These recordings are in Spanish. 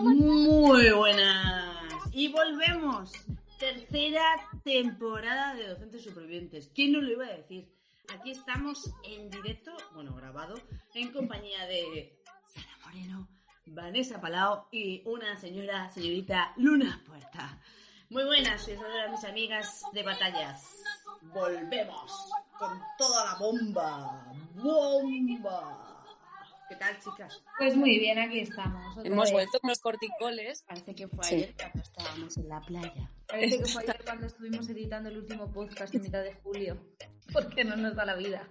Muy buenas. Volvemos. Tercera temporada de Docentes Supervivientes. ¿Quién no lo iba a decir? Aquí estamos en directo, bueno, grabado, en compañía de Sara Moreno, Vanessa Palau y una señora, señorita Luna Puerta. Muy buenas, soy de mis amigas de batallas. Volvemos con toda la bomba. ¡Bomba! ¿Qué tal, chicas? Pues muy bien, aquí estamos. Hemos vuelto con los corticoles. Parece que fue ayer cuando estábamos en la playa. Parece que fue ayer cuando estuvimos editando el último podcast en mitad de julio. Porque no nos da la vida.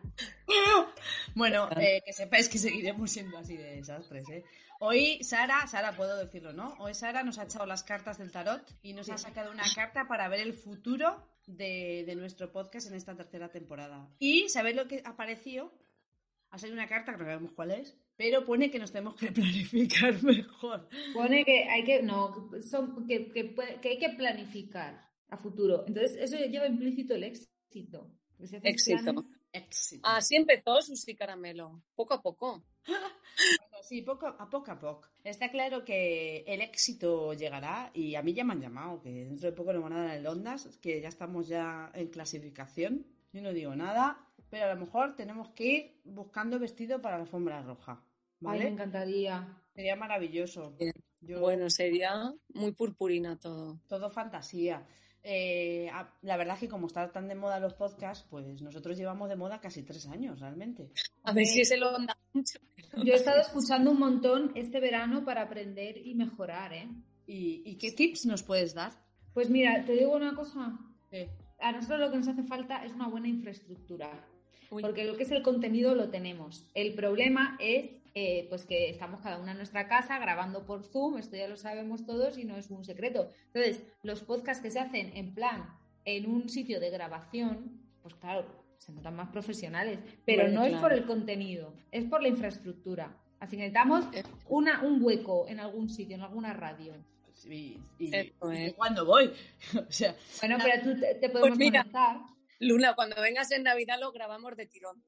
bueno, eh, que sepáis que seguiremos siendo así de desastres, ¿eh? Hoy Sara, Sara puedo decirlo, ¿no? Hoy Sara nos ha echado las cartas del tarot y nos ha sacado una carta para ver el futuro de, de, nuestro podcast en esta tercera temporada. Y ¿sabéis lo que apareció? Ha salido una carta, que no sabemos cuál es, pero pone que nos tenemos que planificar mejor. Pone que hay que, no, son, que, que, que hay que planificar a futuro. Entonces, eso lleva implícito el éxito. Éxito. éxito. Así empezó Susi Caramelo, poco a poco. sí, poco a poco a poco. Está claro que el éxito llegará y a mí ya me han llamado, que dentro de poco nos van a dar el Ondas, que ya estamos ya en clasificación. Yo no digo nada, pero a lo mejor tenemos que ir buscando vestido para la alfombra roja. ¿vale? Ay, me encantaría. Sería maravilloso. Bueno, sería muy purpurina todo. Todo fantasía. Eh, la verdad es que como están tan de moda los podcasts, pues nosotros llevamos de moda casi tres años realmente. A ver si ese lo onda mucho. Yo he estado escuchando un montón este verano para aprender y mejorar, ¿eh? ¿Y, y qué tips nos puedes dar? Pues mira, te digo una cosa. A nosotros lo que nos hace falta es una buena infraestructura. Porque lo que es el contenido lo tenemos. El problema es eh, pues que estamos cada una en nuestra casa grabando por Zoom, esto ya lo sabemos todos y no es un secreto. Entonces, los podcasts que se hacen en plan en un sitio de grabación, pues claro, se notan más profesionales, pero no es por el contenido, es por la infraestructura. Así que necesitamos una, un hueco en algún sitio, en alguna radio. y, cuando voy. bueno, pero tú te, podemos pues Luna, cuando vengas en Navidad lo grabamos de tirón.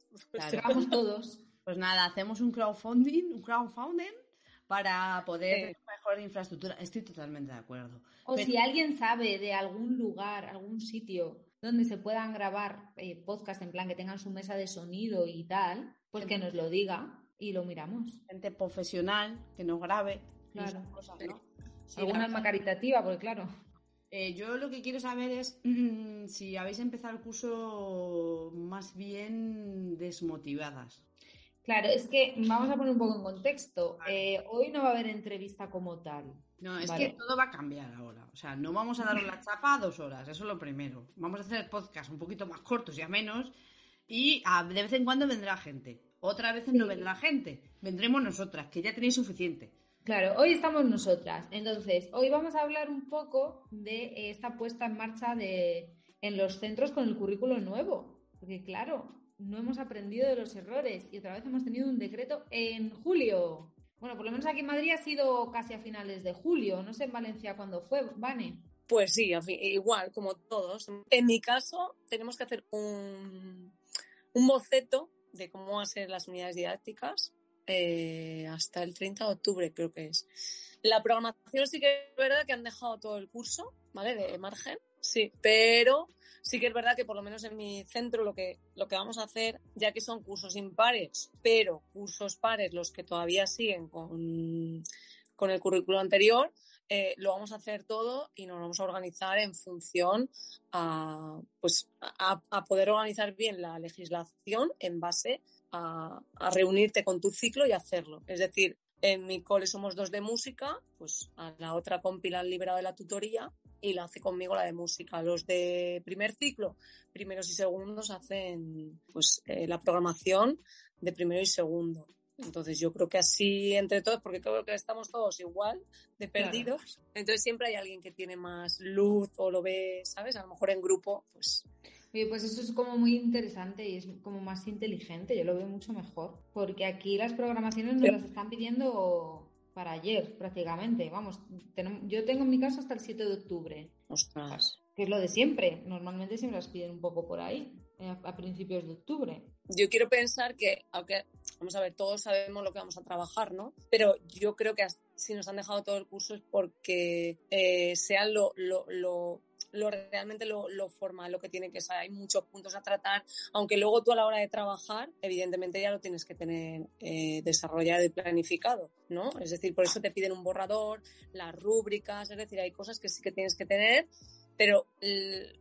grabamos todos. Pues nada, hacemos un crowdfunding, un crowdfunding para poder tener mejor infraestructura. Estoy totalmente de acuerdo. O si alguien sabe de algún lugar, algún sitio donde se puedan grabar eh, podcast en plan que tengan su mesa de sonido y tal, pues que nos lo diga y lo miramos. Gente profesional que nos grabe. Claro. Cosas, ¿no? Alguna alma caritativa, porque claro. Eh, yo lo que quiero saber es mm, si habéis empezado el curso más bien desmotivadas. Claro, es que vamos a poner un poco en contexto. Eh, hoy no va a haber entrevista como tal. No, es que todo va a cambiar ahora. O sea, no vamos a dar la chapa a dos horas, eso es lo primero. Vamos a hacer podcast un poquito más cortos y a menos. Y de vez en cuando vendrá gente. Otra vez no vendrá gente. Vendremos nosotras, que ya tenéis suficiente. Claro, hoy estamos nosotras. Entonces, hoy vamos a hablar un poco de esta puesta en marcha de, en los centros con el currículo nuevo. Porque, claro, no hemos aprendido de los errores y otra vez hemos tenido un decreto en julio. Bueno, por lo menos aquí en Madrid ha sido casi a finales de julio. No sé en Valencia cuándo fue, Vane. Pues sí, igual, como todos. En mi caso, tenemos que hacer un, un boceto de cómo van a ser las unidades didácticas eh, hasta el 30 de octubre, creo que es. La programación sí que es verdad que han dejado todo el curso, ¿vale? De margen, sí, pero sí que es verdad que por lo menos en mi centro lo que, lo que vamos a hacer, ya que son cursos impares, pero cursos pares los que todavía siguen con, con el currículo anterior, eh, lo vamos a hacer todo y nos vamos a organizar en función a, pues, a, a poder organizar bien la legislación en base a, reunirte con tu ciclo y hacerlo. Es decir, en mi cole somos dos de música, pues a la otra compi la han liberado de la tutoría y la hace conmigo la de música. Los de primer ciclo, primeros y segundos, hacen pues eh, la programación de primero y segundo. Entonces yo creo que así entre todos, porque creo que estamos todos igual de perdidos, entonces siempre hay alguien que tiene más luz o lo ve, ¿sabes? A lo mejor en grupo, pues... Oye, pues eso es como muy interesante y es como más inteligente, yo lo veo mucho mejor, porque aquí las programaciones nos las están pidiendo para ayer prácticamente, vamos, yo tengo en mi caso hasta el 7 de octubre. Ostras. Que es lo de siempre, normalmente siempre las piden un poco por ahí, eh, a principios de octubre yo quiero pensar que, aunque, vamos a ver, todos sabemos lo que vamos a trabajar, ¿no? Pero yo creo que si nos han dejado todo el curso es porque eh, sean lo, lo, lo, lo realmente lo, formal, lo que tiene que ser. Hay muchos puntos a tratar, aunque luego tú a la hora de trabajar, evidentemente ya lo tienes que tener eh, desarrollado y planificado, ¿no? Es decir, por eso te piden un borrador, las rúbricas, es decir, hay cosas que sí que tienes que tener, pero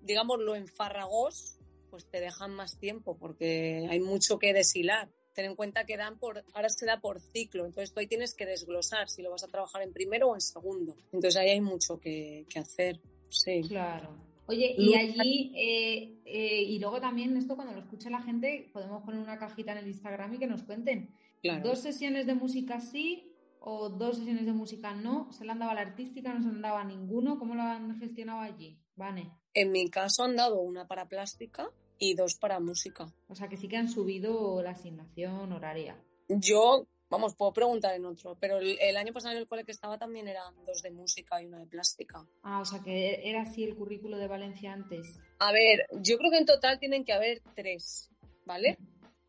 digamos lo enfarragos pues te dejan más tiempo porque hay mucho que deshilar. Ten en cuenta que dan por, ahora se da por ciclo, entonces tú ahí tienes que desglosar si lo vas a trabajar en primero o en segundo. Entonces ahí hay mucho que, hacer. Sí. Claro. Oye, y allí, eh, eh, y luego también esto cuando lo escucha la gente, podemos poner una cajita en el Instagram y que nos cuenten. Dos sesiones de música sí o dos sesiones de música no. ¿Se le han dado a la artística? ¿No se le han dado a ninguno? ¿Cómo lo han gestionado allí? Vane. En mi caso han dado una para plástica y dos para música. O sea que sí que han subido la asignación horaria. Yo, vamos, puedo preguntar en otro, pero el, año pasado en el cole que estaba también eran dos de música y una de plástica. Ah, o sea que era así el currículo de Valencia antes. A ver, yo creo que en total tienen que haber tres, ¿vale?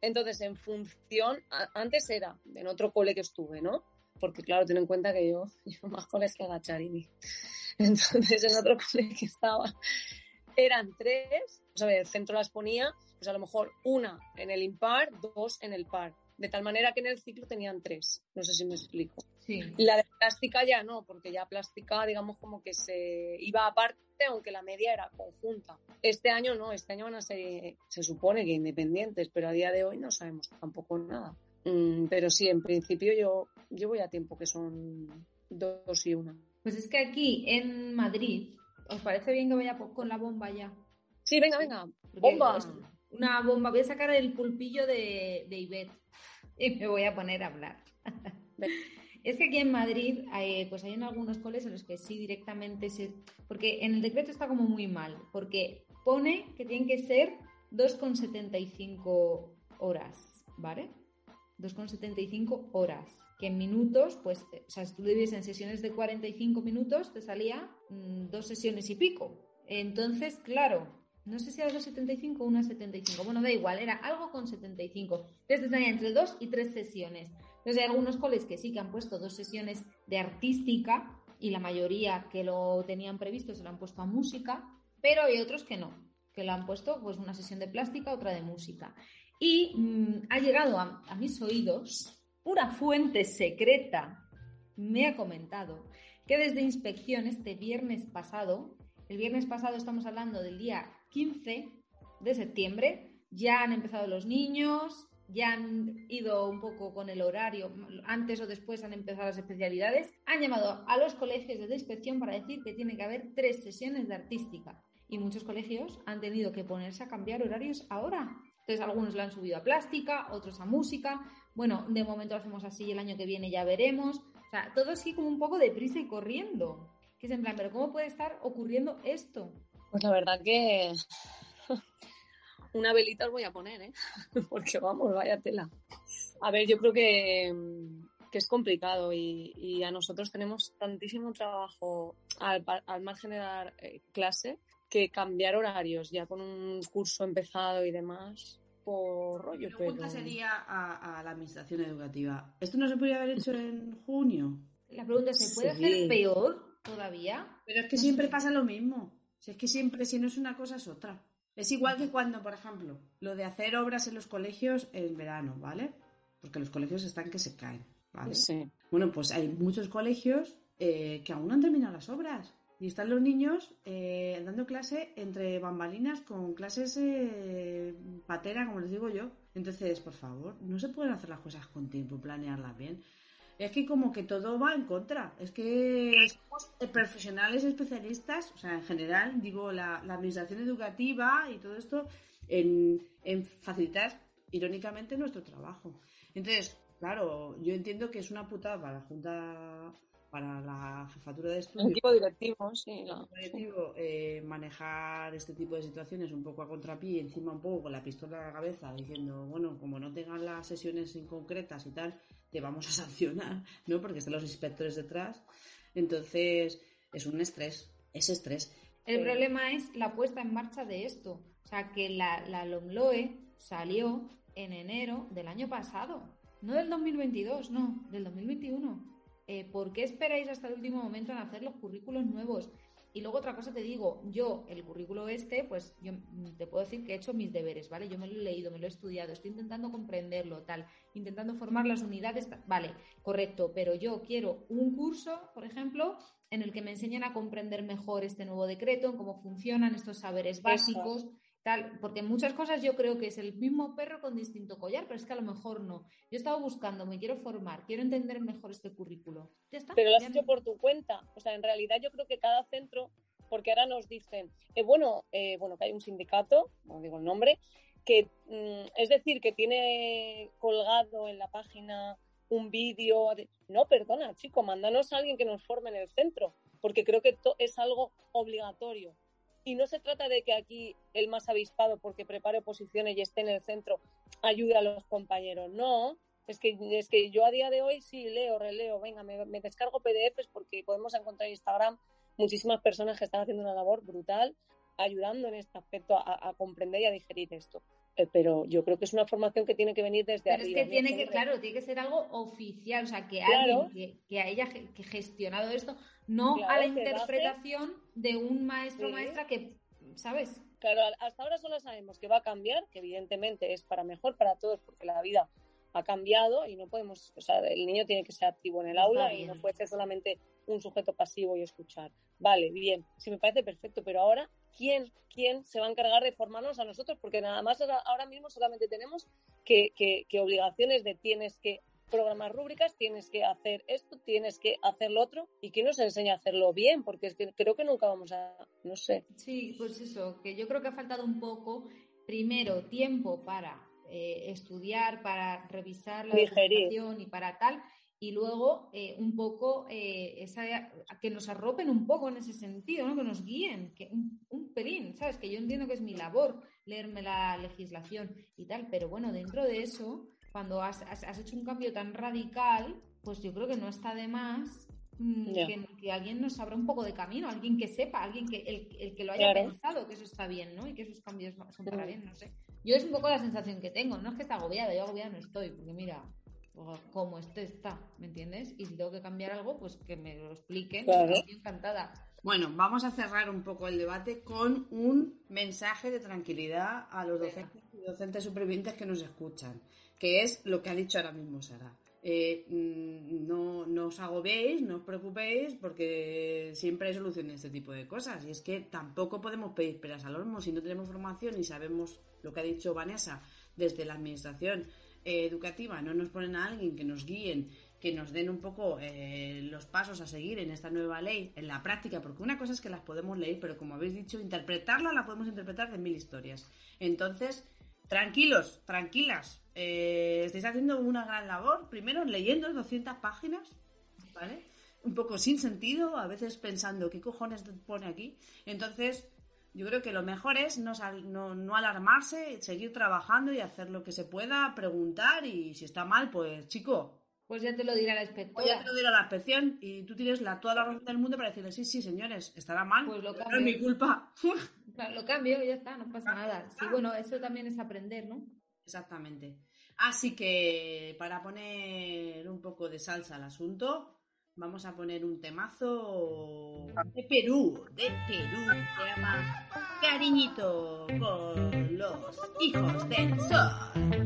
Entonces, en función, antes era en otro cole que estuve, ¿no? Porque claro, ten en cuenta que yo llevo más coles que Agacharini. Entonces, en otro cole que estaba, eran tres, o sea, el centro las ponía, pues a lo mejor una en el impar, dos en el par. De tal manera que en el ciclo tenían tres. No sé si me explico. Sí. La de plástica ya no, porque ya plástica, digamos, como que se iba aparte, aunque la media era conjunta. Este año no, este año van a ser, se supone que independientes, pero a día de hoy no sabemos tampoco nada. Mm, pero sí, en principio yo, yo voy a tiempo que son dos y una. Pues es que aquí en Madrid ¿Os parece bien que vaya con la bomba ya? Sí, venga, venga. Bomba. Una bomba. Voy a sacar el pulpillo de, de y me voy a poner a hablar. es que aquí en Madrid hay, pues hay en algunos coles en los que sí directamente se... Porque en el decreto está como muy mal, porque pone que tienen que ser 2,75 horas, ¿vale? 2,75 horas que en minutos, pues, eh, o sea, si tú vives en sesiones de 45 minutos, te salía mm, dos sesiones y pico. Entonces, claro, no sé si era 2,75 o 1,75, bueno, da igual, era algo con 75. Entonces te salía entre dos y tres sesiones. Entonces hay algunos coles que sí que han puesto dos sesiones de artística y la mayoría que lo tenían previsto se lo han puesto a música, pero hay otros que no, que lo han puesto pues una sesión de plástica, otra de música. Y mm, ha llegado a mis oídos una fuente secreta me ha comentado que desde inspección este viernes pasado, el viernes pasado estamos hablando del día 15 de septiembre, ya han empezado los niños, ya han ido un poco con el horario, antes o después han empezado las especialidades, han llamado a los colegios de inspección para decir que tiene que haber tres sesiones de artística. Y muchos colegios han tenido que ponerse a cambiar horarios ahora. Entonces algunos lo han subido a plástica, otros a música, bueno, de momento lo hacemos así, el año que viene ya veremos. O sea, todo así como un poco deprisa y corriendo. Que es en plan, pero ¿cómo puede estar ocurriendo esto? Pues la verdad que una velita os voy a poner, ¿eh? Porque vamos, vaya tela. A ver, yo creo que, es complicado y, a nosotros tenemos tantísimo trabajo al, margen de dar eh, clase que cambiar horarios ya con un curso empezado y demás por rollo. La pregunta sería a, la administración educativa. ¿Esto no se podría haber hecho en junio? La pregunta es, ¿se puede hacer peor todavía? Pero es que siempre pasa lo mismo. Si es que siempre, si no es una cosa, es otra. Es igual que cuando, por ejemplo, lo de hacer obras en los colegios en verano, ¿vale? Porque los colegios están que se caen, ¿vale? Sí. Bueno, pues hay muchos colegios eh, que aún no han terminado las obras. Y están los niños eh, dando clase entre bambalinas con clases eh, patera, como les digo yo. Entonces, por favor, no se pueden hacer las cosas con tiempo, planearlas bien. Es que como que todo va en contra. Es que somos profesionales especialistas, o sea, en general, digo, la, administración educativa y todo esto, en, en facilitar, irónicamente, nuestro trabajo. Entonces, claro, yo entiendo que es una putada para la Junta, para la jefatura de estudio. El equipo directivo, sí. Eh, manejar este tipo de situaciones un poco a contrapié encima un poco con la pistola en la cabeza diciendo, bueno, como no tengan las sesiones inconcretas y tal, te vamos a sancionar, ¿no? Porque están los inspectores detrás. Entonces, es un estrés, es estrés. El problema es la puesta en marcha de esto. O sea, que la, la LOMLOE salió en enero del año pasado, no del 2022, no, del 2021. Eh, ¿Por qué esperáis hasta el último momento en hacer los currículos nuevos? Y luego otra cosa te digo, yo el currículo este, pues yo te puedo decir que he hecho mis deberes, ¿vale? Yo me lo he leído, me lo he estudiado, estoy intentando comprenderlo, tal, intentando formar las unidades, vale, correcto, pero yo quiero un curso, por ejemplo, en el que me enseñen a comprender mejor este nuevo decreto, en cómo funcionan estos saberes básicos porque muchas cosas yo creo que es el mismo perro con distinto collar, pero es que a lo mejor no. Yo he estado buscando, me quiero formar, quiero entender mejor este currículo. Pero lo has hecho por tu cuenta. O sea, en realidad yo creo que cada centro, porque ahora nos dicen, eh, bueno, eh, bueno, que hay un sindicato, no digo el nombre, que mm, es decir, que tiene colgado en la página un vídeo. No, perdona, chico, mándanos a alguien que nos forme en el centro, porque creo que es algo obligatorio y no se trata de que aquí el más avispado, porque prepare posiciones y esté en el centro, ayude a los compañeros. No, es que, es que yo a día de hoy sí leo, releo, venga, me, descargo PDFs porque podemos encontrar en Instagram muchísimas personas que están haciendo una labor brutal ayudando en este aspecto a, comprender y a digerir esto. Eh, pero yo creo que es una formación que tiene que venir desde Pero arriba. es que tiene que, claro, tiene que ser algo oficial, o sea, que alguien que, que haya que gestionado esto, no a la interpretación de un maestro o maestra que, ¿sabes? Claro, hasta ahora solo sabemos que va a cambiar, que evidentemente es para mejor para todos, porque la vida ha cambiado y no podemos, o sea, el niño tiene que ser activo en el aula y no puede ser solamente un sujeto pasivo y escuchar. Vale, bien, sí me parece perfecto, pero ahora, ¿quién, quién se va a encargar de formarnos a nosotros? Porque nada más ahora mismo solamente tenemos que, que, que obligaciones de tienes que programar rúbricas, tienes que hacer esto, tienes que hacer lo otro y que nos enseña a hacerlo bien, porque es que creo que nunca vamos a, no sé. Sí, pues eso, que yo creo que ha faltado un poco, primero, tiempo para eh, estudiar, para revisar la documentación y para tal, y luego eh, un poco eh, esa, que nos arropen un poco en ese sentido, ¿no? que nos guíen, que un, un, pelín, ¿sabes? Que yo entiendo que es mi labor leerme la legislación y tal, pero bueno, dentro de eso cuando has, hecho un cambio tan radical, pues yo creo que no está de más mm, que, alguien nos abra un poco de camino, alguien que sepa, alguien que el, que lo haya pensado que eso está bien, ¿no? Y que esos cambios son para bien, no sé. Yo es un poco la sensación que tengo, no es que esté agobiada, yo agobiada no estoy, porque mira, como este está, ¿me entiendes? Y si tengo que cambiar algo, pues que me lo expliquen, estoy encantada. Bueno, vamos a cerrar un poco el debate con un mensaje de tranquilidad a los docentes y docentes supervivientes que nos escuchan que es lo que ha dicho ahora mismo Sara. Eh, mm, no, no, os agobiéis, no os preocupéis, porque siempre hay soluciones a este tipo de cosas. Y es que tampoco podemos pedir peras al olmo si no tenemos formación y sabemos lo que ha dicho Vanessa desde la administración eh, educativa. No nos ponen a alguien que nos guíen, que nos den un poco eh, los pasos a seguir en esta nueva ley, en la práctica, porque una cosa es que las podemos leer, pero como habéis dicho, interpretarla la podemos interpretar de mil historias. Entonces, tranquilos, tranquilas, eh, estáis haciendo una gran labor, primero leyendo 200 páginas, ¿vale? Un poco sin sentido, a veces pensando, ¿qué cojones pone aquí? Entonces, yo creo que lo mejor es no, no, alarmarse, seguir trabajando y hacer lo que se pueda, preguntar y si está mal, pues chico. Pues ya te lo dirá la inspectora. Pues ya te lo dirá la inspección y tú tienes la, toda la razón del mundo para decirle, sí, sí, señores, estará mal, pues lo no es mi culpa. lo cambio y ya está, no pasa nada. Sí, bueno, eso también es aprender, ¿no? Exactamente. Así que para poner un poco de salsa al asunto, vamos a poner un temazo de Perú, de Perú, se llama Cariñito con los hijos del sol.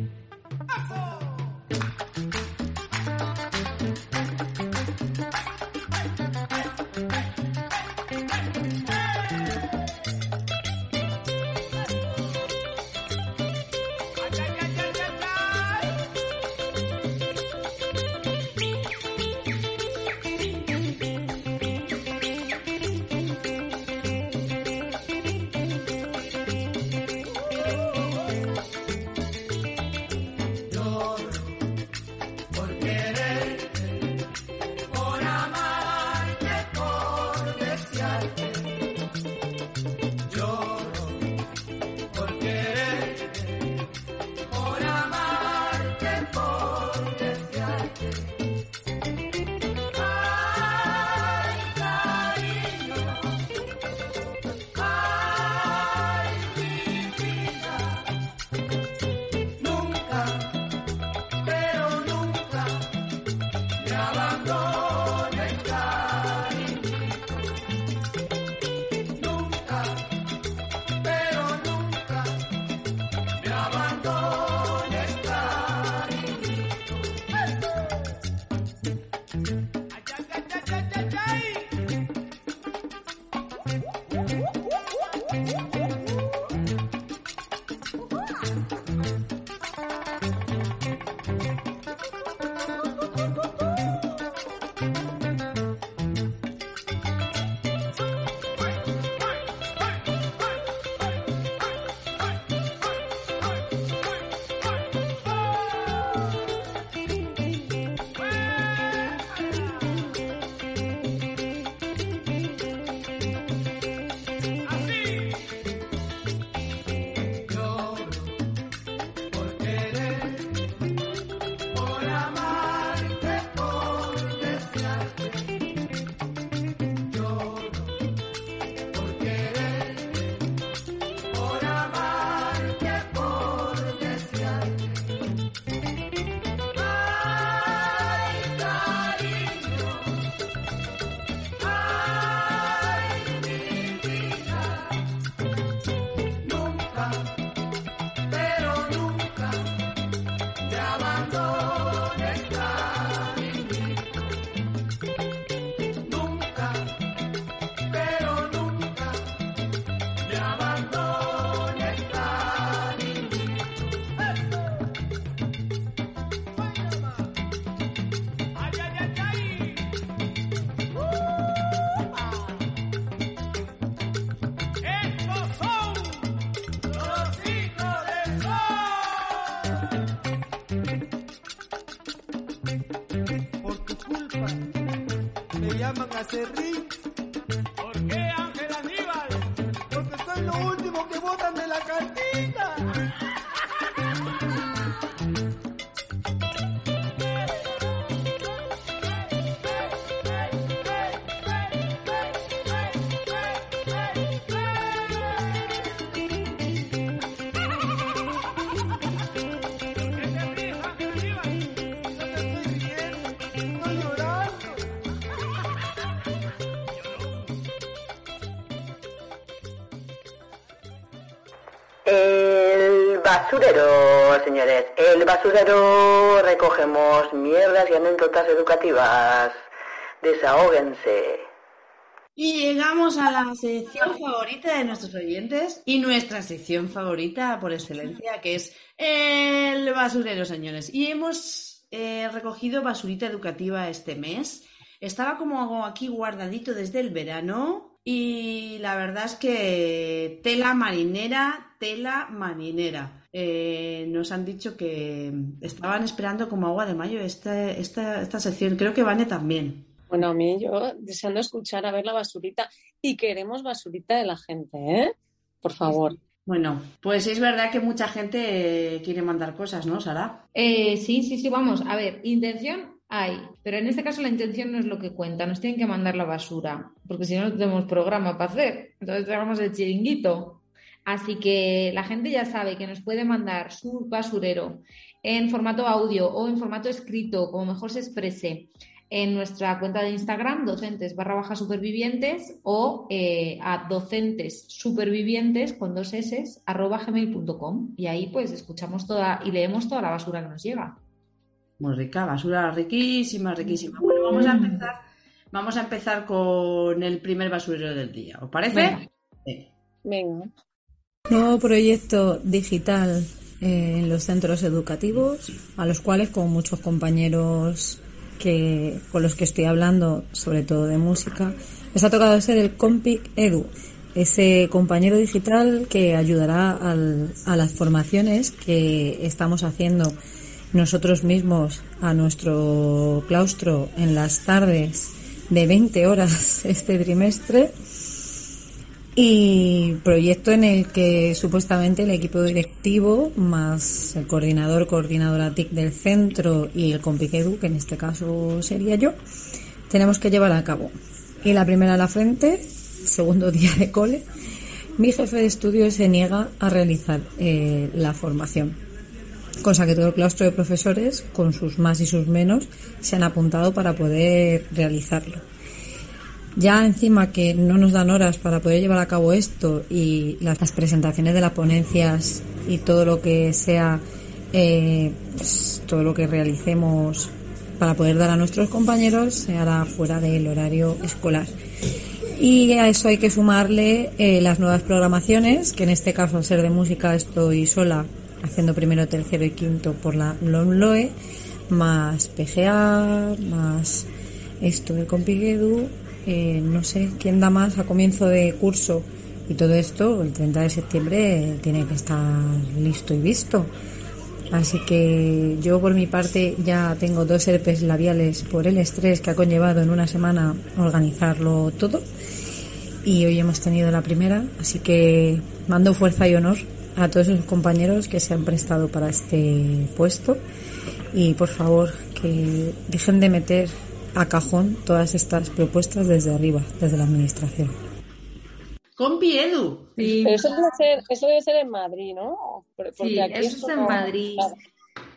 se llaman acerrillos. Basurero, señores. El basurero recogemos mierdas y anécdotas educativas. Desahóguense. Y llegamos a la sección favorita de nuestros oyentes y nuestra sección favorita por excelencia, que es el basurero, señores. Y hemos eh, recogido basurita educativa este mes. Estaba como aquí guardadito desde el verano y la verdad es que tela marinera, tela marinera. Eh, nos han dicho que estaban esperando como agua de mayo esta, esta, esta sección. Creo que Vane también. Bueno, a mí yo deseando escuchar a ver la basurita y queremos basurita de la gente, ¿eh? Por favor. Bueno, pues es verdad que mucha gente quiere mandar cosas, ¿no, Sara? Eh, sí, sí, sí, vamos. A ver, intención hay, pero en este caso la intención no es lo que cuenta, nos tienen que mandar la basura, porque si no, no tenemos programa para hacer. Entonces tenemos el chiringuito. Así que la gente ya sabe que nos puede mandar su basurero en formato audio o en formato escrito, como mejor se exprese, en nuestra cuenta de Instagram, docentes barra baja supervivientes, o eh, a docentes supervivientes con dos s arroba gmail.com. Y ahí pues escuchamos toda y leemos toda la basura que nos llega. Muy rica, basura riquísima, riquísima. Bueno, vamos a empezar, vamos a empezar con el primer basurero del día. ¿Os parece? Venga. Nuevo proyecto digital eh, en los centros educativos, a los cuales con muchos compañeros que, con los que estoy hablando, sobre todo de música, les ha tocado ser el Compic Edu, ese compañero digital que ayudará a las formaciones que estamos haciendo nosotros mismos a nuestro claustro en las tardes de 20 horas este trimestre y proyecto en el que supuestamente el equipo directivo más el coordinador, coordinadora TIC del centro y el Compiquedu, que en este caso sería yo, tenemos que llevar a cabo. Y la primera a la frente, segundo día de cole, mi jefe de estudio se niega a realizar eh, la formación cosa que todo el claustro de profesores, con sus más y sus menos, se han apuntado para poder realizarlo. Ya encima que no nos dan horas para poder llevar a cabo esto y las, presentaciones de las ponencias y todo lo que sea, eh, pues, todo lo que realicemos para poder dar a nuestros compañeros se hará fuera del horario escolar. Y a eso hay que sumarle eh, las nuevas programaciones, que en este caso al ser de música estoy sola haciendo primero, tercero y quinto por la LOMLOE, más PGA, más esto de Compiguedu, eh, no sé quién da más a comienzo de curso y todo esto el 30 de septiembre tiene que estar listo y visto. Así que yo por mi parte ya tengo dos herpes labiales por el estrés que ha conllevado en una semana organizarlo todo. Y hoy hemos tenido la primera, así que mando fuerza y honor a todos los compañeros que se han prestado para este puesto y por favor que dejen de meter a cajón todas estas propuestas desde arriba, desde la administración. Compi Edu. eso, debe ser, eso debe ser en Madrid, ¿no? sí, eso es en Madrid.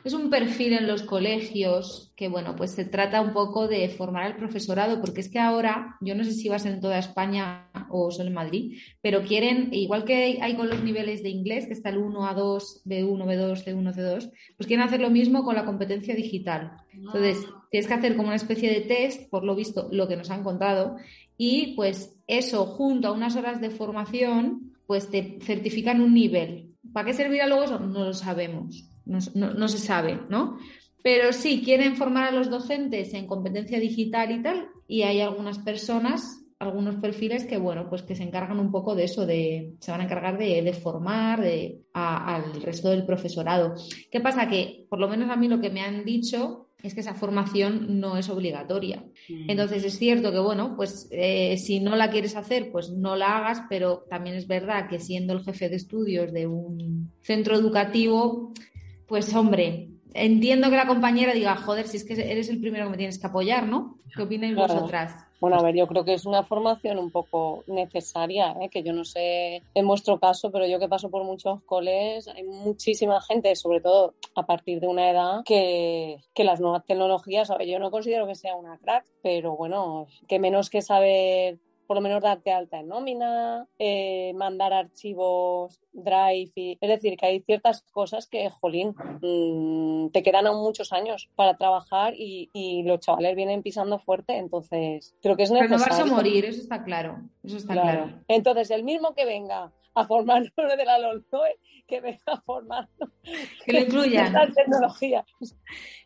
Es un perfil en los colegios que, bueno, pues se trata un poco de formar al profesorado, porque es que ahora, yo no sé si vas en toda España o solo en Madrid, pero quieren, igual que hay con los niveles de inglés, que está el 1 a 2, B1, B2, C1, C2, pues quieren hacer lo mismo con la competencia digital. Entonces, tienes que hacer como una especie de test, por lo visto, lo que nos han contado, y pues eso, junto a unas horas de formación, pues te certifican un nivel. ¿Para qué servirá luego eso? No lo sabemos no, se sabe, ¿no? Pero sí, quieren formar a los docentes en competencia digital y tal, y hay algunas personas, algunos perfiles que, bueno, pues que se encargan un poco de eso, de, se van a encargar de, formar de, al resto del profesorado. ¿Qué pasa? Que, por lo menos a mí lo que me han dicho es que esa formación no es obligatoria. Mm. Entonces es cierto que, bueno, pues eh, si no la quieres hacer, pues no la hagas, pero también es verdad que siendo el jefe de estudios de un centro educativo, pues hombre, entiendo que la compañera diga, joder, si es que eres el primero que me tienes que apoyar, ¿no? ¿Qué opináis Claro. vosotras? Bueno, a ver, yo creo que es una formación un poco necesaria, ¿eh? que yo no sé en vuestro caso, pero yo que paso por muchos coles, hay muchísima gente, sobre todo a partir de una edad, que, que las nuevas tecnologías, a ver, yo no considero que sea una crack, pero bueno, que menos que saber por lo menos darte alta en nómina, eh, mandar archivos Drive, y, es decir, que hay ciertas cosas que, jolín, mm, te quedan aún muchos años para trabajar y, y los chavales vienen pisando fuerte, entonces creo que es necesario. Renovarse o morir, eso está claro. Eso está Claro. claro. Entonces, el mismo que venga a formarnos de la LOLCOE, que venga a formarnos Que lo incluyan. las tecnologías.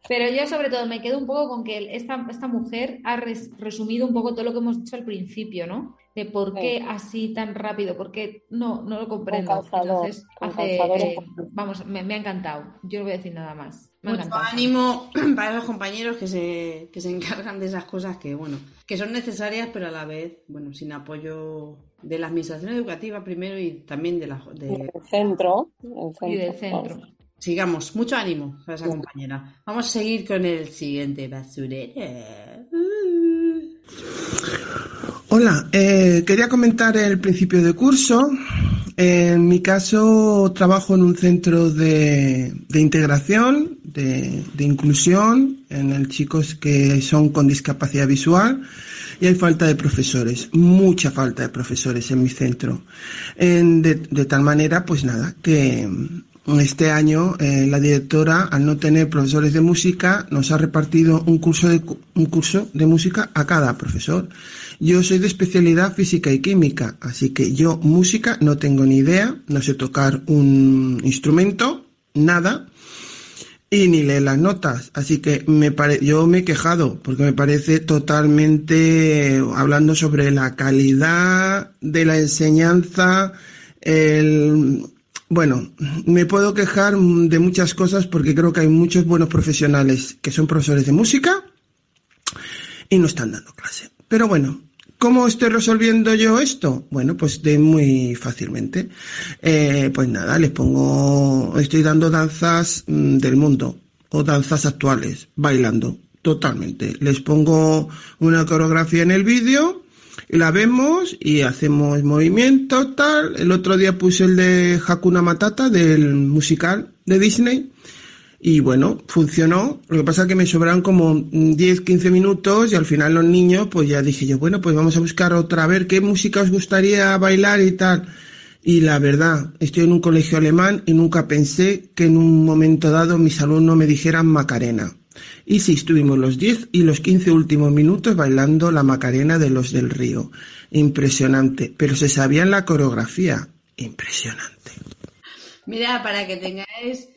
Pero yo sobre todo me quedo un poco con que esta, esta mujer ha res- resumido un poco todo lo que hemos dicho al principio, ¿no? De por qué así tan rápido, por qué no, no lo comprendo. calzador, Entonces, con hace, calzador eh, vamos, me, me ha encantado. Yo no voy a decir nada más. Me Mucho encantado. ánimo para esos compañeros que se, que se encargan de esas cosas que, bueno, que son necesarias, pero a la vez, bueno, sin apoyo de la administración educativa primero y también de la... de- El centro. el centro, Y del centro. Sigamos, mucho ánimo a esa compañera. Vamos a seguir con el siguiente basurero. Hola, eh, quería comentar el principio de curso. En mi caso, trabajo en un centro de, de integración, de, de inclusión, en el chicos que son con discapacidad visual y hay falta de profesores, mucha falta de profesores en mi centro. En- de, de tal manera, pues nada, que este año eh, la directora, al no tener profesores de música, nos ha repartido un curso un curso de música a cada profesor. Yo soy de especialidad física y química, así que yo música no tengo ni idea, no sé tocar un instrumento, nada, y ni leer las notas. Así que me pare- yo me he quejado porque me parece totalmente, hablando sobre la calidad de la enseñanza, el, bueno, me puedo quejar de muchas cosas porque creo que hay muchos buenos profesionales que son profesores de música y no están dando clase. Pero bueno, ¿cómo estoy resolviendo yo esto? Bueno, pues de muy fácilmente. Eh, pues nada, les pongo, estoy dando danzas mm, del mundo o danzas actuales, bailando, totalmente. Les pongo una coreografía en el vídeo y la vemos y hacemos movimientos, tal. El otro día puse el de Hakuna Matata del musical de Disney y bueno, funcionó. Lo que pasa es que me sobraron como mm, 10, 15 minutos y al final los niños, pues ya dije yo, bueno, pues vamos a buscar otra, a ver qué música os gustaría bailar y tal. Y la verdad, estoy en un colegio alemán y nunca pensé que en un momento dado mis alumnos me dijeran Macarena. Y sí, estuvimos los 10 y los 15 últimos minutos bailando la Macarena de los del Río. Impresionante. Pero se sabían la coreografía. Impresionante. Mira, para que tengáis,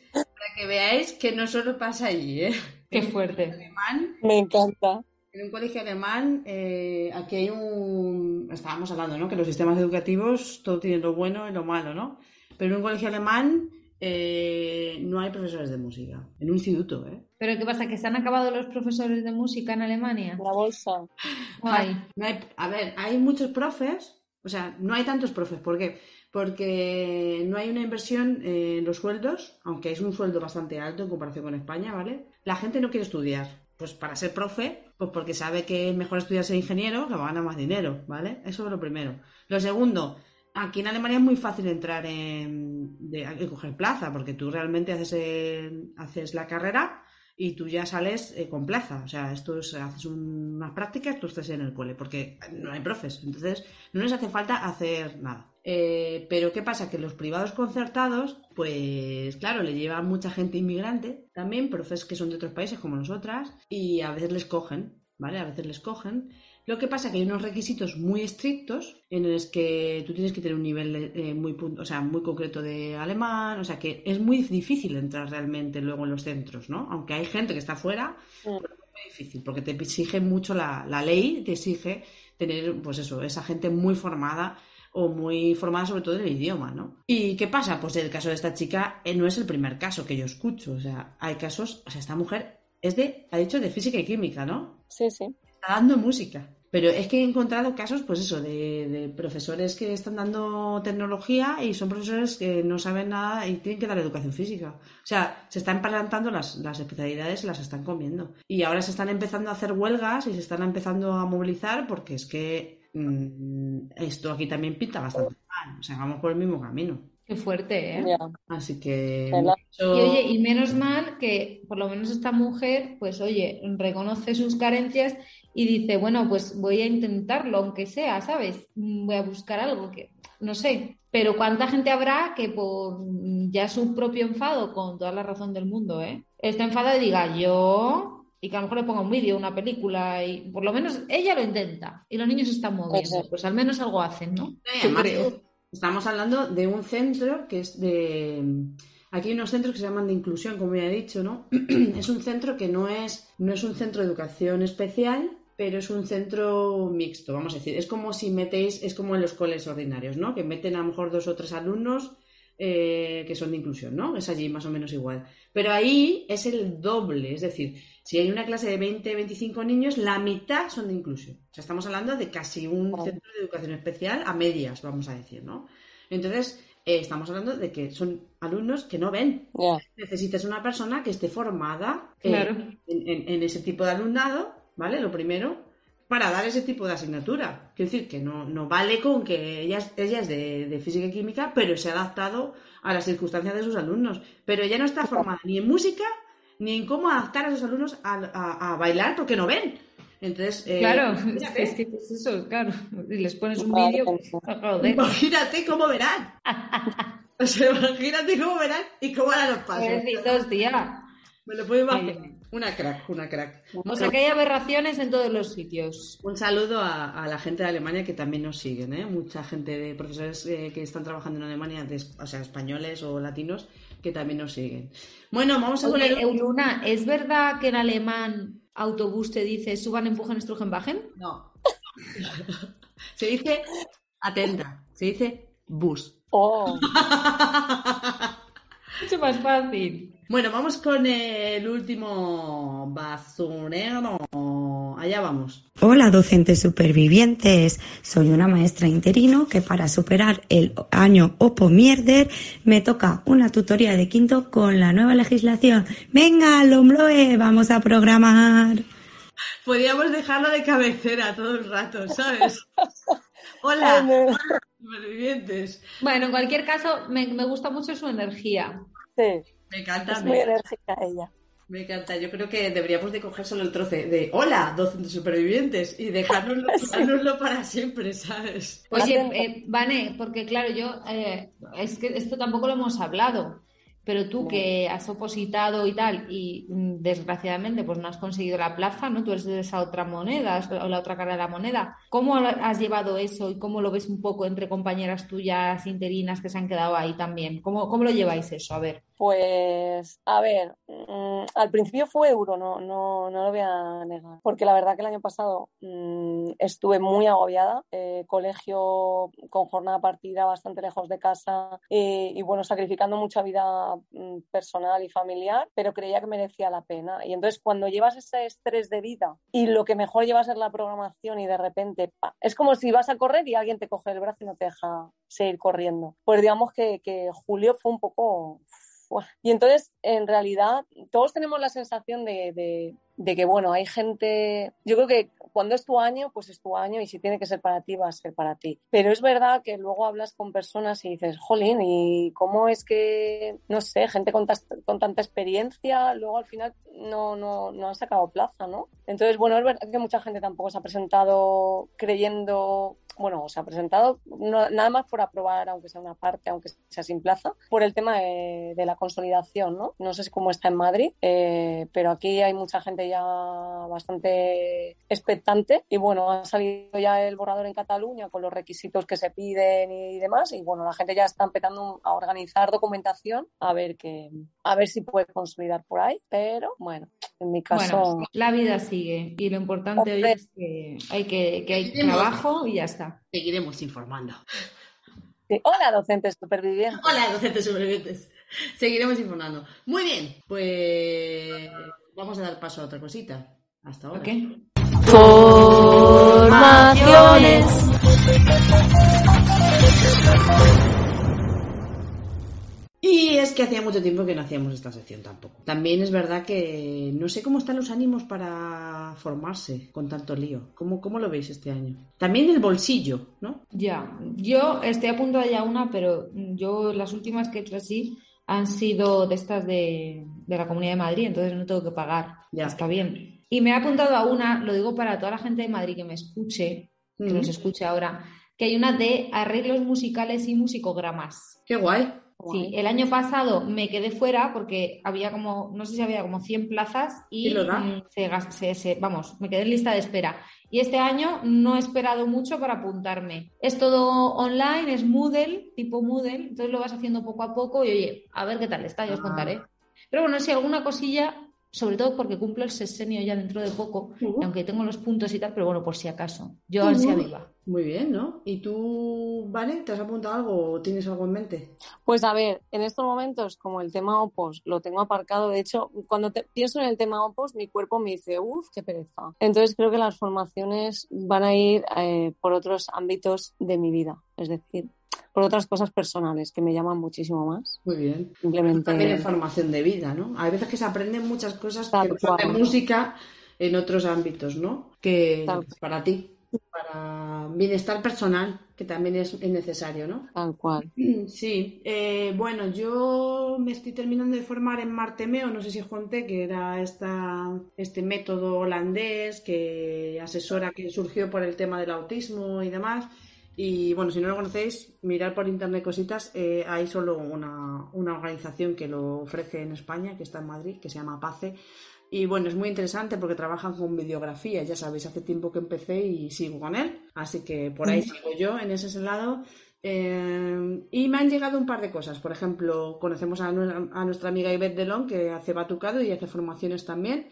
para que veáis que no solo pasa allí, ¿eh? Qué fuerte. Alemán, Me encanta. en un colegio alemán, eh, aquí hay un... Estábamos hablando, ¿no? Que los sistemas educativos todo tiene lo bueno y lo malo, ¿no? Pero en un colegio alemán eh, no hay profesores de música. En un instituto, ¿eh? Pero ¿qué pasa? ¿Que se han acabado los profesores de música en Alemania? La bolsa. No hay- a ver, hay muchos profes, o sea, no hay tantos profes. ¿Por qué? Porque no hay una inversión en los sueldos, aunque es un sueldo bastante alto en comparación con España, ¿vale? La gente no quiere estudiar. Pues para ser profe, pues porque sabe que es mejor estudiar ser ingeniero, que va a ganar más dinero, ¿vale? Eso es lo primero. Lo segundo, aquí en Alemania es muy fácil entrar en, de, coger plaza, porque tú realmente haces, el- haces la carrera y tú ya sales eh, con plaza. O sea, esto es, haces un- unas prácticas, tú estás en el cole, porque no hay profes. Entonces, no les hace falta hacer nada. Eh, pero ¿qué pasa? Que los privados concertados, pues claro, le llevan mucha gente inmigrante, también profes que son de otros países como nosotras, y a veces les cogen, ¿vale? A veces les cogen. Lo que pasa que hay unos requisitos muy estrictos en los que tú tienes que tener un nivel eh, muy, o sea, muy concreto de alemán, o sea que es muy difícil entrar realmente luego en los centros, ¿no? Aunque hay gente que está fuera, pero es muy difícil porque te exige mucho la, la ley, te exige tener, pues eso, esa gente muy formada o muy formada sobre todo en el idioma, ¿no? ¿Y qué pasa? Pues el caso de esta chica eh, no es el primer caso que yo escucho, o sea, hay casos, o sea, esta mujer es de, ha dicho de física y química, ¿no? Sí, sí. Está dando música. Pero es que he encontrado casos, pues eso, de, de, profesores que están dando tecnología y son profesores que no saben nada y tienen que dar educación física. O sea, se están implantando las, las especialidades y las están comiendo. Y ahora se están empezando a hacer huelgas y se están empezando a movilizar porque es que esto aquí también pinta bastante mal. O sea, vamos por el mismo camino. Qué fuerte, ¿eh? Así que... Y oye, y menos mal que por lo menos esta mujer, pues oye, reconoce sus carencias y dice, bueno, pues voy a intentarlo, aunque sea, ¿sabes? Voy a buscar algo que, no sé, pero ¿cuánta gente habrá que por ya su propio enfado, con toda la razón del mundo, ¿eh? Está enfadada y diga, yo, y que a lo mejor le ponga un vídeo, una película, y por lo menos ella lo intenta, y los niños están moviendo, pues al menos algo hacen, ¿no? Sí, Yo creo. Estamos hablando de un centro que es de... Aquí hay unos centros que se llaman de inclusión, como ya he dicho, ¿no? es un centro que no es, no es un centro de educación especial, pero es un centro mixto, vamos a decir. Es como si metéis, es como en los coles ordinarios, ¿no? Que meten a lo mejor dos o tres alumnos eh, que son de inclusión, ¿no? Es allí más o menos igual. Pero ahí es el doble, es decir, si hay una clase de 20, 25 niños, la mitad son de inclusión. O sea, estamos hablando de casi un centro de educación especial a medias, vamos a decir, ¿no? Entonces, eh, estamos hablando de que son alumnos que no ven. Necesitas una persona que esté formada eh, Claro. en, en- en ese tipo de alumnado, ¿vale? Lo primero, para dar ese tipo de asignatura. Quiero decir que no, no vale con que ella, es- ella es de, de física y química, pero se ha adaptado a las circunstancias de sus alumnos. Pero ella no está formada ni en música ni en cómo adaptar a sus alumnos a, a- a bailar porque no ven. Entonces, eh, Claro, es imagínate, que, es que es eso, claro. Y les pones un vídeo, joder. imagínate cómo verán. O sea, imagínate cómo verán y cómo harán los pasos. Pobrecitos, tía. Me lo puedo imaginar. Una crack, una crack. O sea que hay aberraciones en todos los sitios. Un saludo a, a la gente de Alemania que también nos siguen, ¿eh? Mucha gente de profesores eh, que están trabajando en Alemania, de- o sea, españoles o latinos, que también nos siguen. Bueno, vamos a Oye, poner... Euluna, ¿es verdad que en alemán autobús te dice suban, empujen, estrujen, bajen? No. se dice, atenta, se dice bus. Oh, Mucho más fácil. Bueno, vamos con el último basurero. Allá vamos. Hola docentes supervivientes, soy una maestra interino que para superar el año Opo Mierder me toca una tutoría de quinto con la nueva legislación. Venga, Lombloe, vamos a programar. Podríamos dejarlo de cabecera todo el rato, ¿sabes? Hola, supervivientes. Bueno, en cualquier caso, me, me gusta mucho su energía. Sí, Me encanta, es me muy encanta. enérgica ella. Me encanta. Yo creo que deberíamos de coger solo el troce de hola, docentes supervivientes y dejárnoslo, dejárnoslo para siempre, ¿sabes? Oye, eh, Vane, porque claro, yo, eh, es que esto tampoco lo hemos hablado, pero tú que has opositado y tal, y mm, desgraciadamente pues no has conseguido la plaza, ¿no? Tú eres de esa otra moneda, la la otra cara de la moneda. ¿Cómo has llevado eso y cómo lo ves un poco entre compañeras tuyas interinas que se han quedado ahí también? ¿Cómo, cómo lo lleváis eso? A ver. Pues, a ver, mm, al principio fue duro, no, no, no lo voy a negar, porque la verdad que el año pasado mm, estuve muy agobiada, eh, colegio con jornada partida bastante lejos de casa eh, y bueno, sacrificando mucha vida mm, personal y familiar, pero creía que merecía la pena. Y entonces cuando llevas ese estrés de vida y lo que mejor lleva a ser la programación y de repente, es como si vas a correr y alguien te coge el brazo y no te deja seguir corriendo. Pues digamos que julio fue un poco Y entonces, en realidad, todos tenemos la sensación de, de- de que, bueno, hay gente, yo creo que cuando es tu año, pues es tu año y si tiene que ser para ti, va a ser para ti. Pero es verdad que luego hablas con personas y dices, jolín, ¿y cómo es que, no sé, gente con, con tanta experiencia, luego al final no, no, no han sacado plaza, ¿no? Entonces, bueno, es verdad que mucha gente tampoco se ha presentado creyendo, bueno, se ha presentado no- nada más por aprobar, aunque sea una parte, aunque sea sin plaza, por el tema de, de la consolidación, ¿no? No sé si cómo está en Madrid, eh, pero aquí hay mucha gente ya bastante expectante y bueno, ha salido ya el borrador en Cataluña con los requisitos que se piden y demás y bueno, la gente ya está empezando a organizar documentación a ver que a ver si puede consolidar por ahí, pero bueno, en mi caso Bueno, la vida sigue y lo importante hoy es que hay que, que hay trabajo y ya está. Seguiremos informando. sí. hola docentes supervivientes. Hola, docentes supervivientes. Seguiremos informando. Muy bien, pues Vamos a dar paso a otra cosita. Hasta ahora. ¿Qué? Formaciones. Y es que hacía mucho tiempo que no hacíamos esta sección tampoco. También es verdad que no sé cómo están los ánimos para formarse con tanto lío. ¿Cómo, cómo lo veis este año? También el bolsillo, ¿no? Ya, yo estoy a punto de ya una, pero yo las últimas que he hecho así han sido de estas de, de la Comunidad de Madrid, entonces no tengo que pagar. Ya. Está bien. Y me he apuntado a una, lo digo para toda la gente de Madrid que me escuche, que nos escuche ahora, que hay una de arreglos musicales y musicogramas. Qué guay. Sí, el año pasado me quedé fuera porque había como, no sé si había como 100 plazas y ¿Y lo da? mm, se se- se- vamos, me quedé en lista de espera. Y este año no he esperado mucho para apuntarme. Es todo online, es Moodle, tipo Moodle, entonces lo vas haciendo poco a poco y oye, a ver qué tal está, ya os Ah. contaré. Pero bueno, si alguna cosilla, sobre todo porque cumplo el sexenio ya dentro de poco, y aunque tengo los puntos y tal, pero bueno, por si acaso. Yo ansia Ujú. viva. Muy bien, ¿no? ¿Y tú, Vale, te has apuntado algo o tienes algo en mente? Pues a ver, en estos momentos, como el tema Opos lo tengo aparcado, de hecho, cuando te- pienso en el tema Opos, mi cuerpo me dice, uff, qué pereza. Entonces creo que las formaciones van a ir eh, por otros ámbitos de mi vida, es decir, por otras cosas personales que me llaman muchísimo más. Muy bien. Simplemente. También en formación de vida, ¿no? Hay veces que se aprenden muchas cosas Tal que son de música en otros ámbitos, ¿no? Que Tal para ti, para bienestar personal, que también es, es necesario, ¿no? Tal cual. Sí, eh, bueno, yo me estoy terminando de formar en Martemeo, no sé si os conté que era esta, este método holandés que asesora, que surgió por el tema del autismo y demás. Y bueno, si no lo conocéis, mirad por internet cositas. eh, hay solo una, una organización que lo ofrece en España, que está en Madrid, que se llama PACE. Y bueno, es muy interesante porque trabajan con videografía. Ya sabéis, hace tiempo que empecé y sigo con él. Así que por ahí sigo yo en ese lado. Eh, y me han llegado un par de cosas. Por ejemplo, conocemos a nuestra amiga Ivette Delon, que hace batucado y hace formaciones también.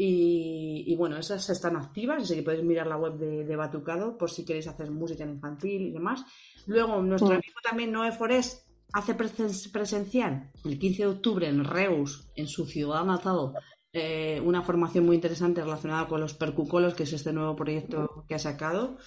Y, y bueno, esas están activas, así que podéis mirar la web de, de Batucado por si queréis hacer música en infantil y demás. Luego, nuestro Mm. amigo también Noé Forés hace presen- presencial el 15 de octubre en Reus, en su ciudad natal, eh, una formación muy interesante relacionada con los percucolos, que es este nuevo proyecto que ha sacado,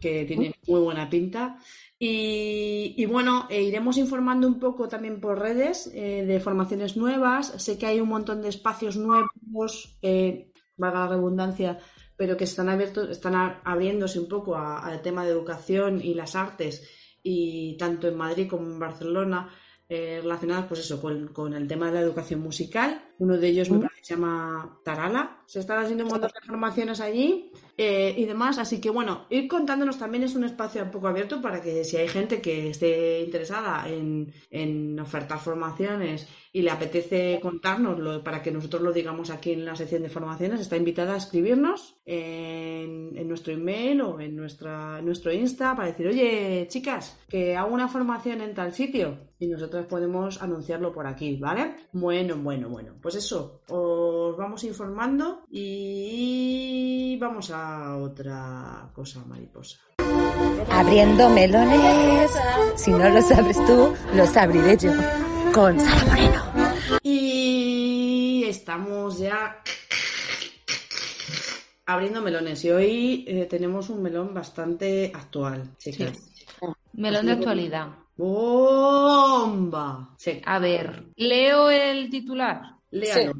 que tiene muy buena pinta. Y, y bueno, eh, iremos informando un poco también por redes eh, de formaciones nuevas. Sé que hay un montón de espacios nuevos, eh, valga la redundancia, pero que están abiertos, están abriéndose un poco al tema de educación y las artes, y tanto en Madrid como en Barcelona, eh, relacionadas pues eso, con, con el tema de la educación musical. Uno de ellos me parece que se llama Tarala. Se están haciendo un montón de formaciones allí eh, y demás. Así que bueno, ir contándonos también es un espacio un poco abierto para que si hay gente que esté interesada en, en ofertar formaciones y le apetece contárnoslo para que nosotros lo digamos aquí en la sección de formaciones, está invitada a escribirnos en, en nuestro email o en nuestra, en nuestro Insta para decir, oye, chicas, que hago una formación en tal sitio y nosotros podemos anunciarlo por aquí, ¿vale? Bueno, bueno, bueno. Pues eso, os vamos informando y vamos a otra cosa mariposa. Abriendo melones. Si no los abres tú, los abriré yo. Con Sara Moreno. Y estamos ya abriendo melones y hoy eh, tenemos un melón bastante actual, chicas. Melón de actualidad. ¡Bomba! Sí, A ver, leo el titular léalo.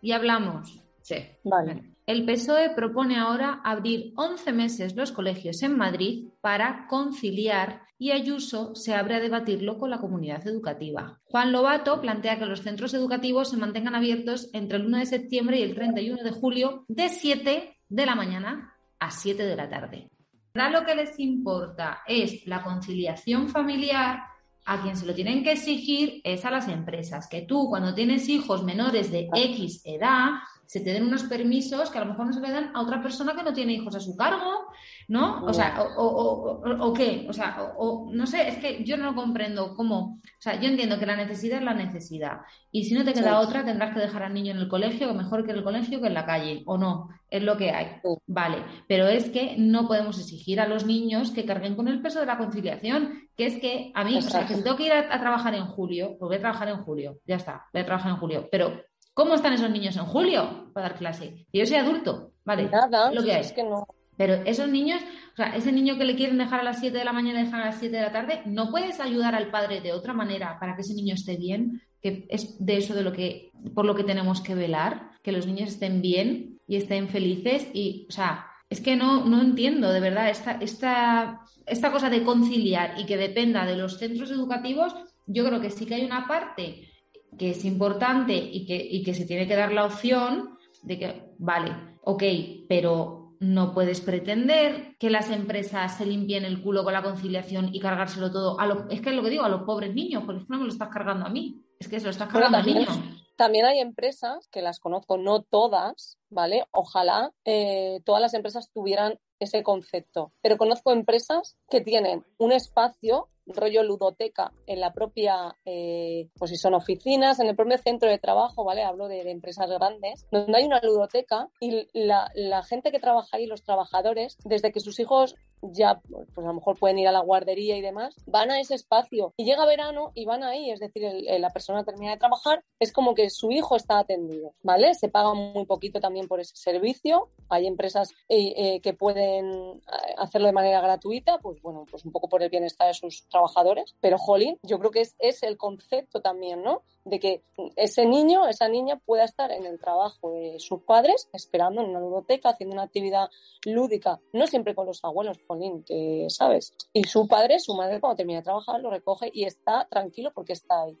y hablamos. Sí. Vale. El PSOE propone ahora abrir 11 meses los colegios en Madrid para conciliar y Ayuso se abre a debatirlo con la comunidad educativa. Juan Lobato plantea que los centros educativos se mantengan abiertos entre el 1 de septiembre y el 31 de julio de 7 de la mañana a 7 de la tarde. Ahora lo que les importa es la conciliación familiar. A quien se lo tienen que exigir es a las empresas, que tú cuando tienes hijos menores de X edad, se te den unos permisos que a lo mejor no se le dan a otra persona que no tiene hijos a su cargo, ¿no? O sea, o, o- o- o- o qué, o sea, o, o- no sé, es que yo no comprendo cómo, o sea, yo entiendo que la necesidad es la necesidad y si no te queda Sí. otra tendrás que dejar al niño en el colegio, que mejor que en el colegio que en la calle, o no, es lo que hay. Vale, pero es que no podemos exigir a los niños que carguen con el peso de la conciliación, que es que a mí, o sea, que si tengo que ir a, a trabajar en julio, pues voy a trabajar en julio, ya está, voy a trabajar en julio, pero ¿Cómo están esos niños en julio para dar clase? Yo soy adulto, ¿vale? Nada, lo que es que no. Pero esos niños, o sea, ese niño que le quieren dejar a las 7 de la mañana y dejar a las 7 de la tarde, ¿no puedes ayudar al padre de otra manera para que ese niño esté bien? Que es de eso de lo que, por lo que tenemos que velar, que los niños estén bien y estén felices y, o sea, es que no, no entiendo de verdad esta, esta, esta cosa de conciliar y que dependa de los centros educativos, yo creo que sí que hay una parte que es importante y que, y que se tiene que dar la opción de que, vale, ok, pero no puedes pretender que las empresas se limpien el culo con la conciliación y cargárselo todo. A lo, es que es lo que digo, a los pobres niños, porque es que no me lo estás cargando a mí. Es que se lo estás cargando a niños. También hay empresas, que las conozco, no todas, ¿vale? Ojalá eh, todas las empresas tuvieran ese concepto. Pero conozco empresas que tienen un espacio rollo ludoteca en la propia, eh, pues si son oficinas, en el propio centro de trabajo, ¿vale? Hablo de, empresas grandes, donde hay una ludoteca y la, la, gente que trabaja ahí, los trabajadores, desde que sus hijos ya, pues a lo mejor pueden ir a la guardería y demás, van a ese espacio y llega verano y van ahí, es decir, la persona termina de trabajar, es como que su hijo está atendido, ¿vale? Se paga muy poquito también por ese servicio, hay empresas eh, eh, que pueden eh, hacerlo de manera gratuita, pues bueno, pues un poco por el bienestar de sus trabajadores, pero jolín, yo creo que es, es el concepto también, ¿no? De que ese niño, esa niña pueda estar en el trabajo de sus padres, esperando en una biblioteca, haciendo una actividad lúdica, no siempre con los abuelos, que, ¿sabes? Y su padre, su madre, cuando termina de trabajar, lo recoge y está tranquilo porque está ahí.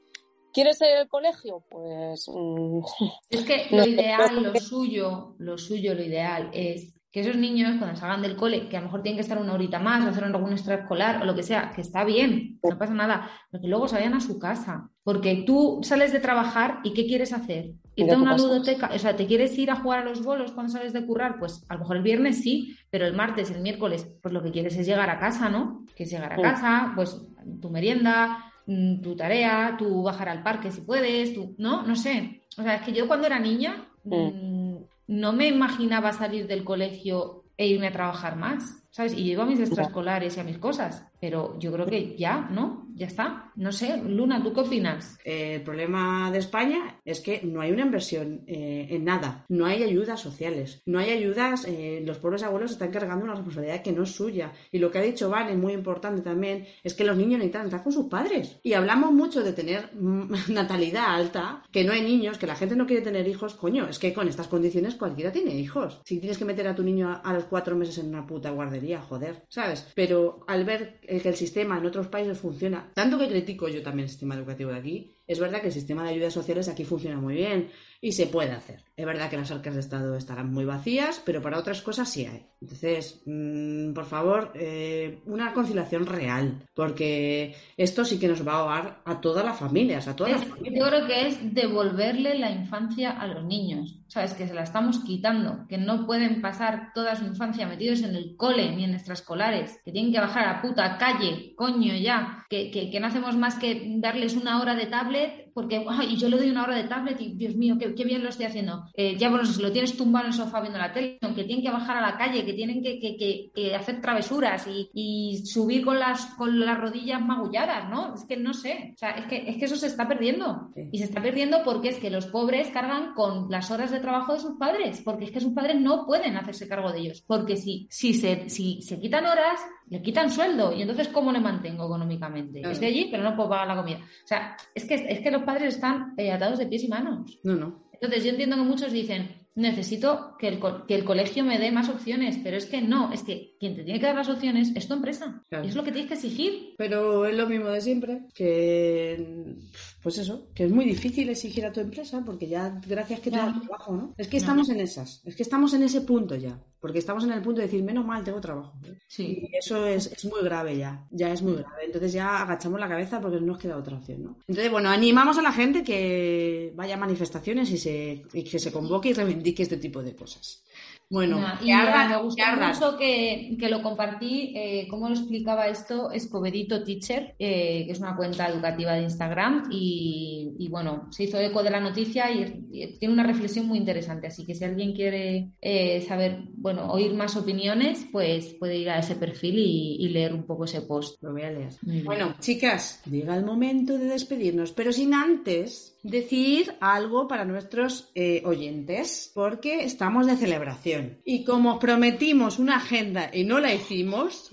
¿Quieres ser el colegio? Pues. Mm, es que lo ideal, lo suyo, lo suyo, lo ideal es que esos niños, cuando salgan del cole, que a lo mejor tienen que estar una horita más, hacer algún extraescolar o lo que sea, que está bien, no pasa nada, pero que luego se vayan a su casa. Porque tú sales de trabajar y ¿qué quieres hacer? Irte a una ludoteca, o sea, ¿te quieres ir a jugar a los bolos cuando sales de currar? Pues a lo mejor el viernes sí, pero el martes, el miércoles, pues lo que quieres es llegar a casa, ¿no? Que es llegar a casa, pues tu merienda, mm, tu tarea, tú bajar al parque si puedes, tú, ¿no? No sé. O sea, es que yo cuando era niña mm, no me imaginaba salir del colegio e irme a trabajar más, ¿sabes? Y llevo a mis extraescolares y a mis cosas, pero yo creo que ya, ¿no? Ya está. No sé, Luna, ¿tú qué opinas? el problema de España es que no hay una inversión eh, en nada, no hay ayudas sociales, no hay ayudas, eh, los pobres abuelos están cargando una responsabilidad que no es suya. Y lo que ha dicho Vane, muy importante también, es que los niños necesitan estar con sus padres. Y hablamos mucho de tener natalidad alta, que no hay niños, que la gente no quiere tener hijos, coño, es que con estas condiciones cualquiera tiene hijos. Si tienes que meter a tu niño a, los cuatro meses en una puta guardería, joder, ¿sabes? Pero al ver que el sistema en otros países funciona. Tanto que critico yo también el sistema educativo de aquí, es verdad que el sistema de ayudas sociales aquí funciona muy bien y se puede hacer. Es verdad que las arcas de Estado estarán muy vacías, pero para otras cosas sí hay. Entonces, mm, por favor, eh, una conciliación real, porque esto sí que nos va a ahogar a todas las familias, a todas Yo creo que es devolverle la infancia a los niños, ¿sabes? Que se la estamos quitando, que no pueden pasar toda su infancia metidos en el cole ni en extraescolares, que tienen que bajar a puta calle, coño ya, que, que no hacemos más que darles una hora de tablet porque ay, yo le doy una hora de tablet y Dios mío, qué, bien lo estoy haciendo. Eh, ya bueno, si lo tienes tumbado en el sofá viendo la tele, que tienen que bajar a la calle, que tienen que, hacer travesuras y, subir con las, con las rodillas magulladas, ¿no? Es que no sé, o sea, es que, es que eso se está perdiendo. Y se está perdiendo porque es que los pobres cargan con las horas de trabajo de sus padres, porque es que sus padres no pueden hacerse cargo de ellos, porque si, si, se, si se quitan horas, le quitan sueldo y entonces ¿cómo le mantengo económicamente? Estoy allí, pero no puedo pagar la comida. O sea, es que, es que los padres están eh, atados de pies y manos. No, no. Entonces yo entiendo que muchos dicen, necesito que el, que el, colegio me dé más opciones, pero es que no, es que quien te tiene que dar las opciones es tu empresa. es lo que tienes que exigir. Pero es lo mismo de siempre, que pues eso, que es muy difícil exigir a tu empresa porque ya gracias que te trabajo, ¿no? Es que estamos en esas, es que estamos en ese punto ya, porque estamos en el punto de decir, menos mal, tengo trabajo. Sí. Y eso es, es, muy grave ya, ya es muy grave. Entonces ya agachamos la cabeza porque no nos queda otra opción, ¿no? Entonces, bueno, animamos a la gente que vaya a manifestaciones y, se, y que se convoque y reivindique este tipo de cosas. Bueno, y me gustó mucho que, que, lo compartí, eh, cómo lo explicaba esto Escobedito Teacher, eh, que es una cuenta educativa de Instagram, y, bueno, se hizo eco de la noticia y, tiene una reflexión muy interesante. Así que si alguien quiere eh, saber, bueno, oír más opiniones, pues puede ir a ese perfil y, leer un poco ese post. Lo voy a leer. Bueno, chicas, llega el momento de despedirnos, pero sin antes decir algo para nuestros eh, oyentes, porque estamos de celebración. Y como prometimos una agenda y no la hicimos,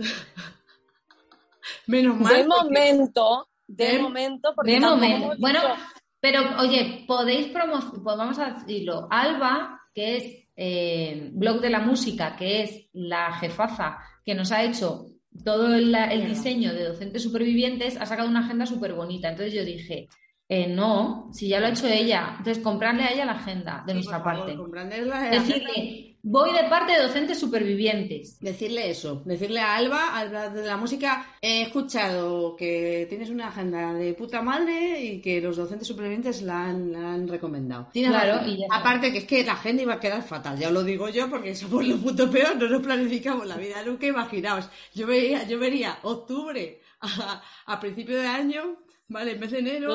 menos mal. De momento, de, momento, porque de momento. Bueno, pero oye, podéis promocionar, pues vamos a decirlo, Alba, que es eh, blog de la música, que es la jefaza que nos ha hecho todo el, diseño de docentes supervivientes, ha sacado una agenda súper bonita. Entonces yo dije, eh, no, si ya lo ha hecho ella, entonces comprarle a ella la agenda de nuestra parte. Decirle, Voy de parte de docentes supervivientes. Decirle eso, decirle a Alba, Alba de la música, he escuchado que tienes una agenda de puta madre y que los docentes supervivientes la han, recomendado. claro, Aparte que es que la agenda iba a quedar fatal, ya lo digo yo porque somos lo puto peor, no nos planificamos la vida nunca, imaginaos. Yo veía, yo vería octubre a, a principio de año Vale, en vez de enero,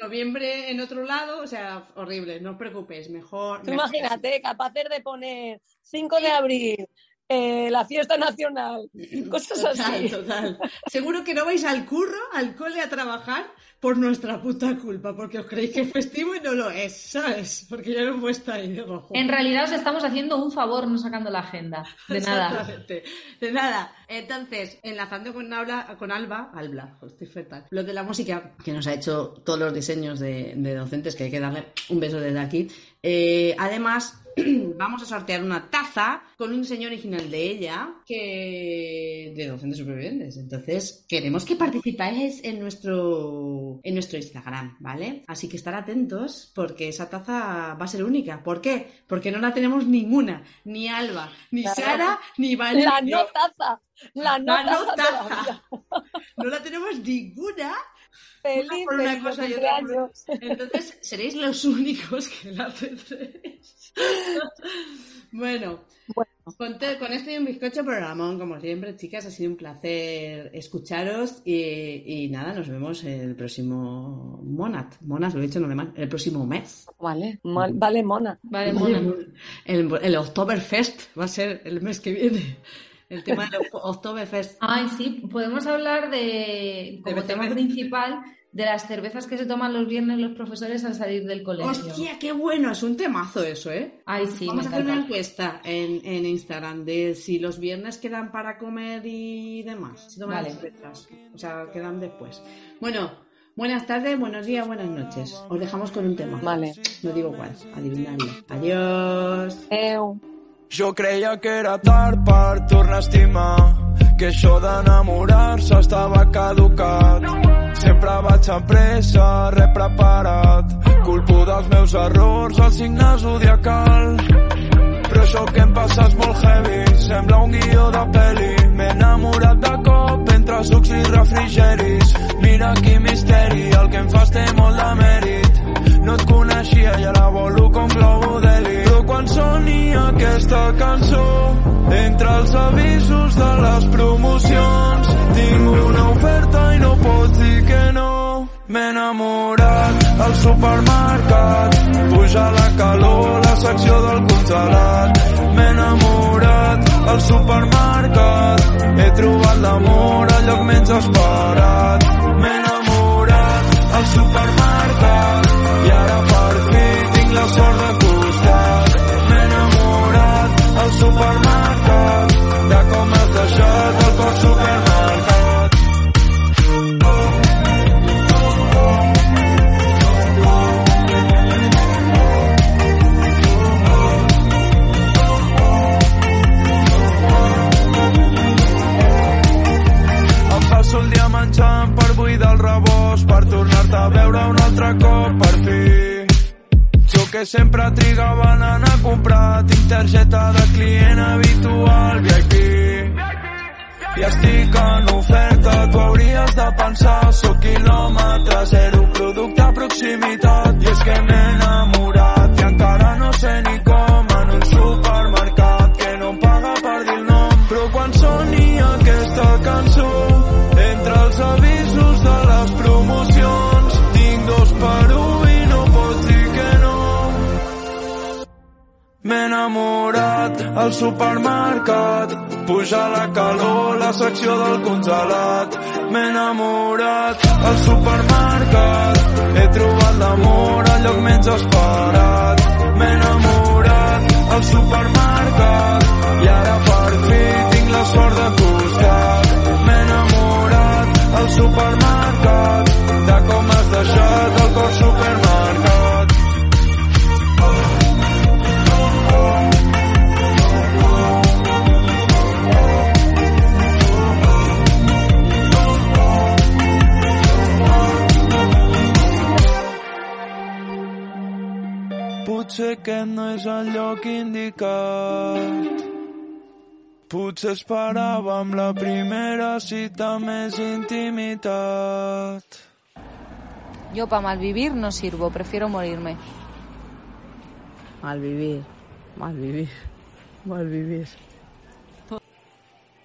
noviembre en otro lado, o sea, horrible, no os preocupéis, mejor. imagínate, capaces de poner 5 de abril, eh, la fiesta nacional, cosas así. Total. Seguro que no vais al curro, al cole a trabajar por nuestra puta culpa, porque os creéis que es festivo y no lo es, ¿sabes? Porque ya no hemos estado ahí de rojo. En realidad os estamos haciendo un favor no sacando la agenda. De nada. De nada. Entonces, enlazando con, Alba, con Alba, Alba, estoy fatal, lo de la música, que nos ha hecho todos los diseños de, de docentes, que hay que darle un beso desde aquí. Eh, además, vamos a sortear una taza con un diseño original de ella que de docentes supervivientes. Entonces, queremos que participáis en nuestro en nuestro Instagram, ¿vale? Así que estar atentos porque esa taza va a ser única. ¿Por qué? Porque no la tenemos ninguna, ni Alba, ni Sara, ni Valeria. La no taza. La no, taza. No la tenemos ninguna Feliz por una cosa y otra. Entonces seréis los únicos que la tendréis. bueno, Con, con, esto y un bizcocho por Ramón, como siempre, chicas, ha sido un placer escucharos y, nada, nos vemos el próximo Monat. Monas, lo he dicho no mal, el próximo mes. Vale, vale, Mona. Vale, Mona. El, el Oktoberfest va a ser el mes que viene el tema del Oktoberfest. Ay, sí, podemos hablar de, como tema principal, de las cervezas que se toman los viernes los profesores al salir del colegio. ¡Hostia, qué bueno! Es un temazo eso, ¿eh? Ay, sí, Vamos a hacer una encuesta en, en, Instagram de si los viernes quedan para comer y demás. vale. cervezas. O sea, quedan después. Bueno, buenas tardes, buenos días, buenas noches. Os dejamos con un tema. Vale. No digo cuál, adivinadlo. Adiós. Jo creia que era tard per tornar a estimar, que això d'enamorar-se estava caducat. Sempre vaig amb pressa, re preparat, culpo dels meus errors, el signe zodiacal. Però això que em passa és molt heavy, sembla un guió de peli. M'he enamorat de cop entre sucs i refrigeris. Mira quin misteri, el que em fas té molt de mèrit. No et coneixia i ara volo com globo d'heli. Quan soni aquesta cançó, entre els avisos de les promocions, tinc una oferta i no pots dir que no. M'he enamorat al supermercat, puja la calor, la secció del congelat. M'he enamorat al supermercat, he trobat l'amor al lloc menys esperat. M'he enamorat al supermercat, i ara per fi tinc la sort el tornar-te a veure un altre cop, que sempre trigaven a anar a comprar. Tinc targeta de client habitual VIP estic en oferta, tu hauries de pensar, sóc quilòmetre zero, producte a proximitat, i és que m'he enamorat, i encara no sé ni com, en un supermercat, que no em paga per dir el nom, però quan soni aquesta cançó, entre els avisos de les promocions, tinc dos per un i no pots dir que no. M'he enamorat al supermercat, Puja la calor, la secció del congelat. M'he enamorat al supermercat. He trobat l'amor al lloc menys esperat. M'he enamorat al supermercat. I ara per fi tinc la sort de costat. M'he enamorat al supermercat. Potser aquest no és el lloc indicat. Potser esperàvem la primera cita més intimitat. Yo para malvivir no sirvo, prefiero morirme. Malvivir, malvivir, malvivir.